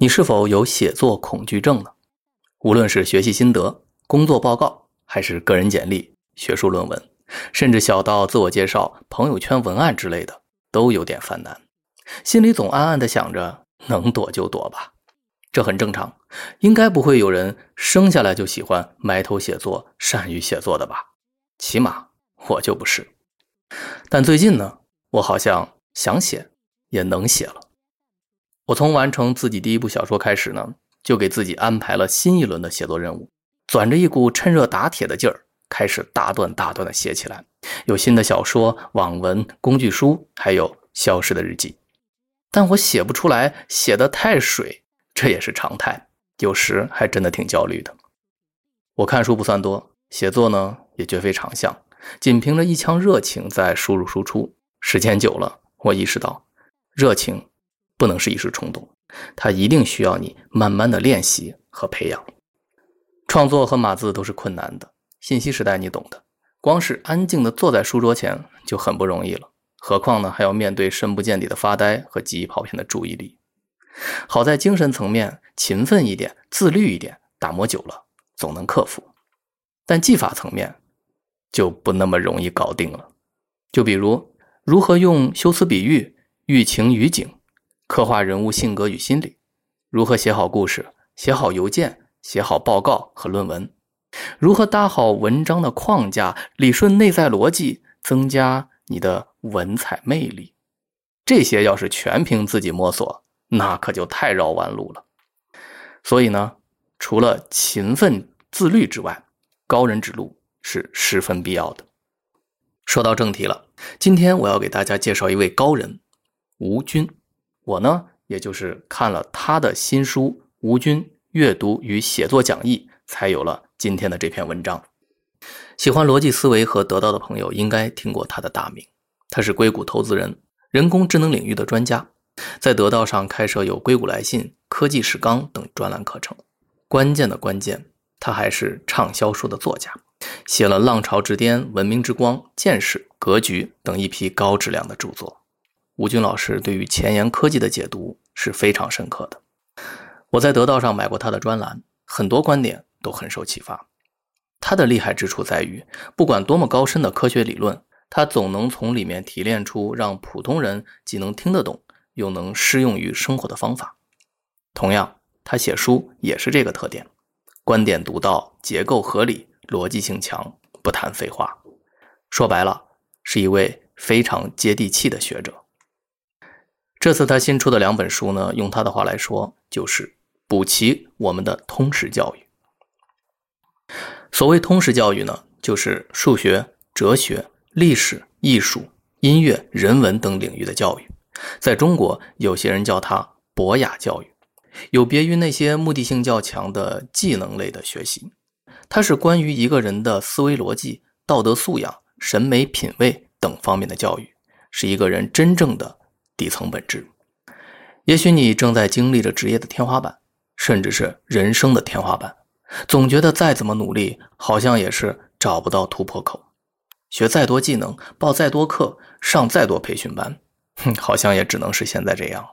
你是否有写作恐惧症呢？无论是学习心得、工作报告，还是个人简历、学术论文，甚至小到自我介绍、朋友圈文案之类的，都有点犯难。心里总暗暗的想着，能躲就躲吧，这很正常。应该不会有人生下来就喜欢埋头写作、善于写作的吧？起码我就不是。但最近呢，我好像想写，也能写了。我从完成自己第一部小说开始呢，就给自己安排了新一轮的写作任务，攥着一股趁热打铁的劲儿，开始大段大段的写起来。有新的小说、网文、工具书，还有消失的日记。但我写不出来，写的太水，这也是常态。有时还真的挺焦虑的。我看书不算多，写作呢也绝非长项，仅凭着一腔热情在输入输出。时间久了，我意识到，热情不能是一时冲动，它一定需要你慢慢的练习和培养。创作和码字都是困难的，信息时代你懂的。光是安静的坐在书桌前就很不容易了，何况呢还要面对深不见底的发呆和记忆跑偏的注意力。好在精神层面勤奋一点、自律一点，打磨久了总能克服。但技法层面就不那么容易搞定了。就比如如何用修辞比喻、寓情于景，刻画人物性格与心理；如何写好故事、写好邮件、写好报告和论文；如何搭好文章的框架、理顺内在逻辑，增加你的文采魅力。这些要是全凭自己摸索，那可就太绕弯路了，所以呢，除了勤奋自律之外，高人指路是十分必要的。说到正题了，今天我要给大家介绍一位高人吴军。我呢，也就是看了他的新书《吴军阅读与写作讲义》，才有了今天的这篇文章。喜欢逻辑思维和得到的朋友应该听过他的大名，他是硅谷投资人，人工智能领域的专家。在得到上开设有《硅谷来信》《科技史纲》等专栏课程。关键的关键，他还是畅销书的作家，写了《浪潮之巅》《文明之光》《见识》《格局》等一批高质量的著作。吴军老师对于前沿科技的解读是非常深刻的。我在得到上买过他的专栏，很多观点都很受启发。他的厉害之处在于，不管多么高深的科学理论，他总能从里面提炼出让普通人既能听得懂。又能适用于生活的方法。同样，他写书也是这个特点，观点独到，结构合理，逻辑性强，不谈废话。说白了，是一位非常接地气的学者。这次他新出的两本书呢，用他的话来说，就是补齐我们的通识教育。所谓通识教育呢，就是数学、哲学、历史、艺术、音乐、人文等领域的教育。在中国，有些人叫它博雅教育，有别于那些目的性较强的技能类的学习。它是关于一个人的思维逻辑、道德素养、审美品味等方面的教育，是一个人真正的底层本质。也许你正在经历着职业的天花板，甚至是人生的天花板，总觉得再怎么努力，好像也是找不到突破口。学再多技能，报再多课，上再多培训班。哼，好像也只能是现在这样。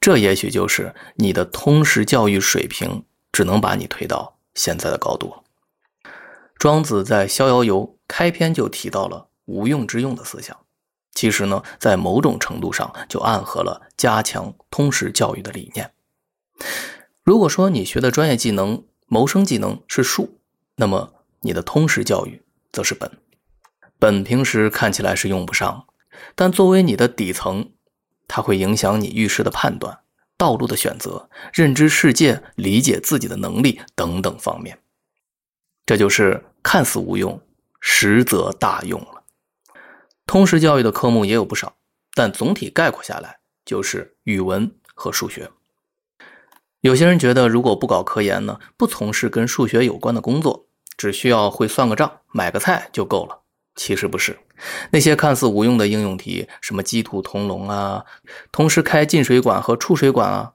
这也许就是你的通识教育水平只能把你推到现在的高度。庄子在《逍遥游》开篇就提到了“无用之用”的思想，其实呢，在某种程度上就暗合了加强通识教育的理念。如果说你学的专业技能、谋生技能是术，那么你的通识教育则是本。本平时看起来是用不上。但作为你的底层，它会影响你遇事的判断、道路的选择、认知世界、理解自己的能力等等方面。这就是看似无用，实则大用。通识教育的科目也有不少，但总体概括下来就是语文和数学。有些人觉得，如果不搞科研呢，不从事跟数学有关的工作，只需要会算个账、买个菜就够了。其实不是，那些看似无用的应用题，什么鸡兔同笼啊，同时开进水管和出水管啊，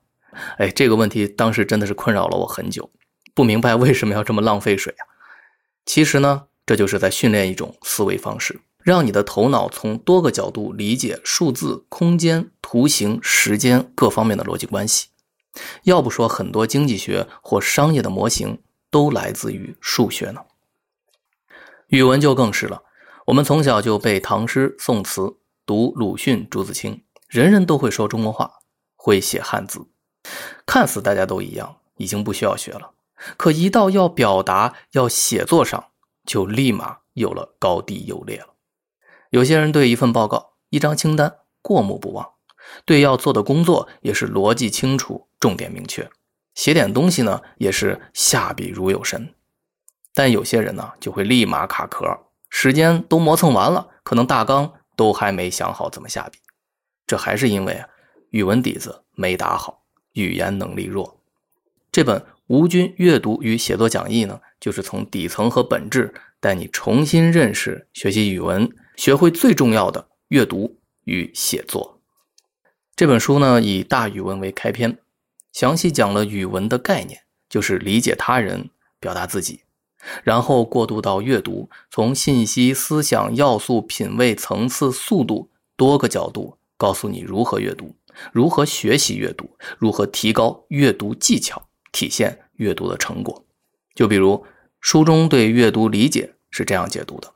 哎，这个问题当时真的是困扰了我很久，不明白为什么要这么浪费水啊。其实呢，这就是在训练一种思维方式，让你的头脑从多个角度理解数字、空间、图形、时间各方面的逻辑关系。要不说很多经济学或商业的模型都来自于数学呢？语文就更是了。我们从小就背唐诗宋词，读鲁迅、朱自清，人人都会说中国话，会写汉字，看似大家都一样，已经不需要学了。可一到要表达、要写作上，就立马有了高低优劣了。有些人对一份报告、一张清单过目不忘，对要做的工作也是逻辑清楚、重点明确，写点东西呢也是下笔如有神。但有些人呢就会立马卡壳，时间都磨蹭完了，可能大纲都还没想好怎么下笔。这还是因为啊，语文底子没打好，语言能力弱。这本。吴军阅读与写作讲义呢，就是从底层和本质带你重新认识、学习语文，学会最重要的阅读与写作。这本书呢，以大语文为开篇，详细讲了语文的概念，就是理解他人、表达自己，然后过渡到阅读，从信息、思想、要素、品味、层次、速度多个角度，告诉你如何阅读，如何学习阅读，如何提高阅读技巧。体现阅读的成果，就比如书中对阅读理解是这样解读的：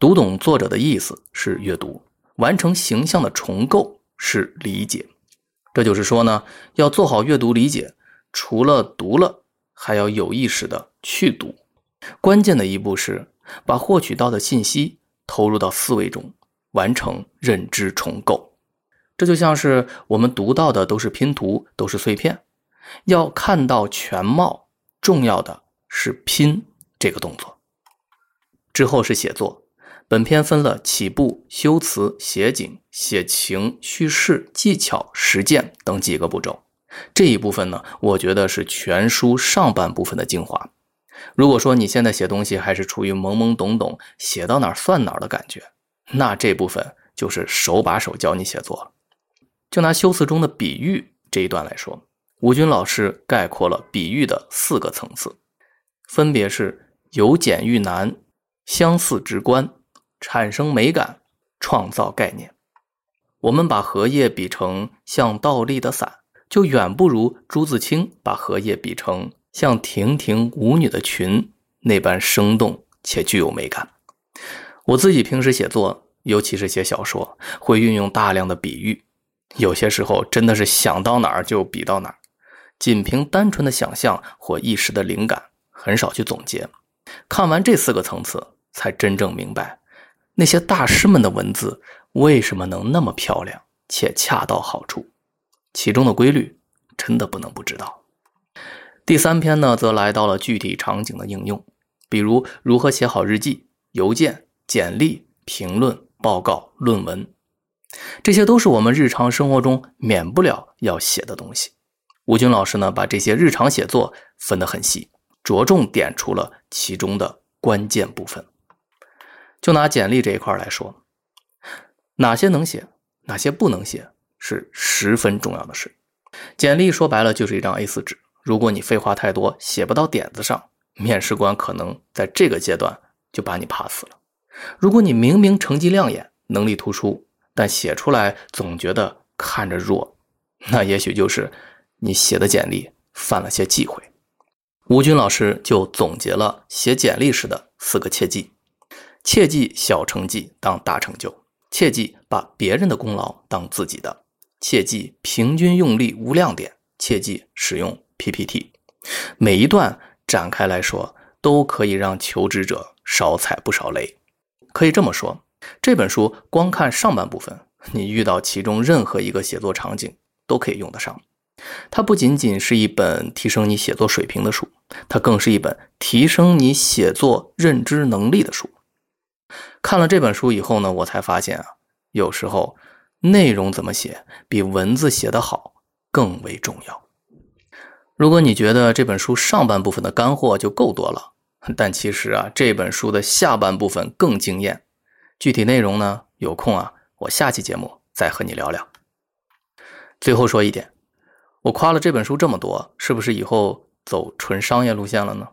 读懂作者的意思是阅读，完成形象的重构是理解。这就是说呢，要做好阅读理解，除了读了，还要有意识的去读。关键的一步是把获取到的信息投入到思维中，完成认知重构。这就像是我们读到的都是拼图，都是碎片。要看到全貌，重要的是拼这个动作。之后是写作，本篇分了起步、修辞、写景、写情、叙事、技巧、实践等几个步骤。这一部分呢，我觉得是全书上半部分的精华。如果说你现在写东西还是处于懵懵懂懂、写到哪儿算哪儿的感觉，那这部分就是手把手教你写作了。就拿修辞中的比喻这一段来说。吴军老师概括了比喻的四个层次，分别是由简驭难、相似直观、产生美感、创造概念。我们把荷叶比成像倒立的伞，就远不如朱自清把荷叶比成像亭亭舞女的裙那般生动且具有美感。我自己平时写作，尤其是写小说，会运用大量的比喻，有些时候真的是想到哪儿就比到哪儿。仅凭单纯的想象或一时的灵感，很少去总结。看完这四个层次，才真正明白那些大师们的文字为什么能那么漂亮且恰到好处，其中的规律真的不能不知道。第三篇呢，则来到了具体场景的应用，比如如何写好日记、邮件、简历、评论、报告、论文，这些都是我们日常生活中免不了要写的东西。吴军老师呢，把这些日常写作分得很细，着重点出了其中的关键部分。就拿简历这一块来说，哪些能写，哪些不能写，是十分重要的事。简历说白了就是一张 A4 纸，如果你废话太多，写不到点子上，面试官可能在这个阶段就把你 pass 了。如果你明明成绩亮眼，能力突出，但写出来总觉得看着弱，那也许就是。你写的简历犯了些忌讳，吴军老师就总结了写简历时的四个切记：切记小成绩当大成就，切记把别人的功劳当自己的，切记平均用力无亮点，切记使用 PPT。每一段展开来说，都可以让求职者少踩不少雷。可以这么说，这本书光看上半部分，你遇到其中任何一个写作场景都可以用得上。它不仅仅是一本提升你写作水平的书，它更是一本提升你写作认知能力的书。看了这本书以后呢，我才发现啊，有时候内容怎么写比文字写得好更为重要。如果你觉得这本书上半部分的干货就够多了，但其实啊，这本书的下半部分更惊艳。具体内容呢，有空啊，我下期节目再和你聊聊。最后说一点。我夸了这本书这么多，是不是以后走纯商业路线了呢？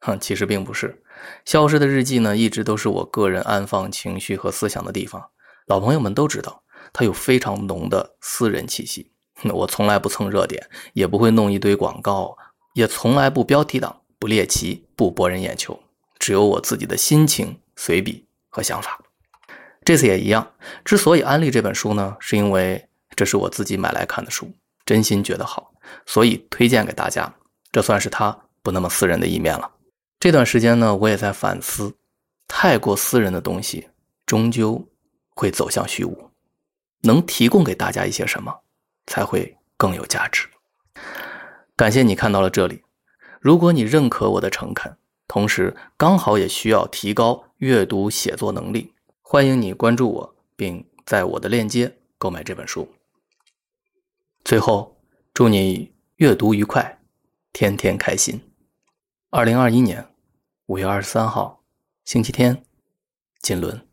哼，其实并不是。消失的日记呢，一直都是我个人安放情绪和思想的地方。老朋友们都知道，它有非常浓的私人气息，我从来不蹭热点，也不会弄一堆广告，也从来不标题党、不猎奇、不博人眼球，只有我自己的心情、随笔和想法。这次也一样。之所以安利这本书呢，是因为这是我自己买来看的书，真心觉得好，所以推荐给大家。这算是他不那么私人的一面了。这段时间呢，我也在反思，太过私人的东西，终究会走向虚无。能提供给大家一些什么，才会更有价值？感谢你看到了这里。如果你认可我的诚恳，同时刚好也需要提高阅读写作能力，欢迎你关注我，并在我的链接购买这本书。最后，祝你阅读愉快，天天开心。二零二一年五月二十三号，星期天，锦纶。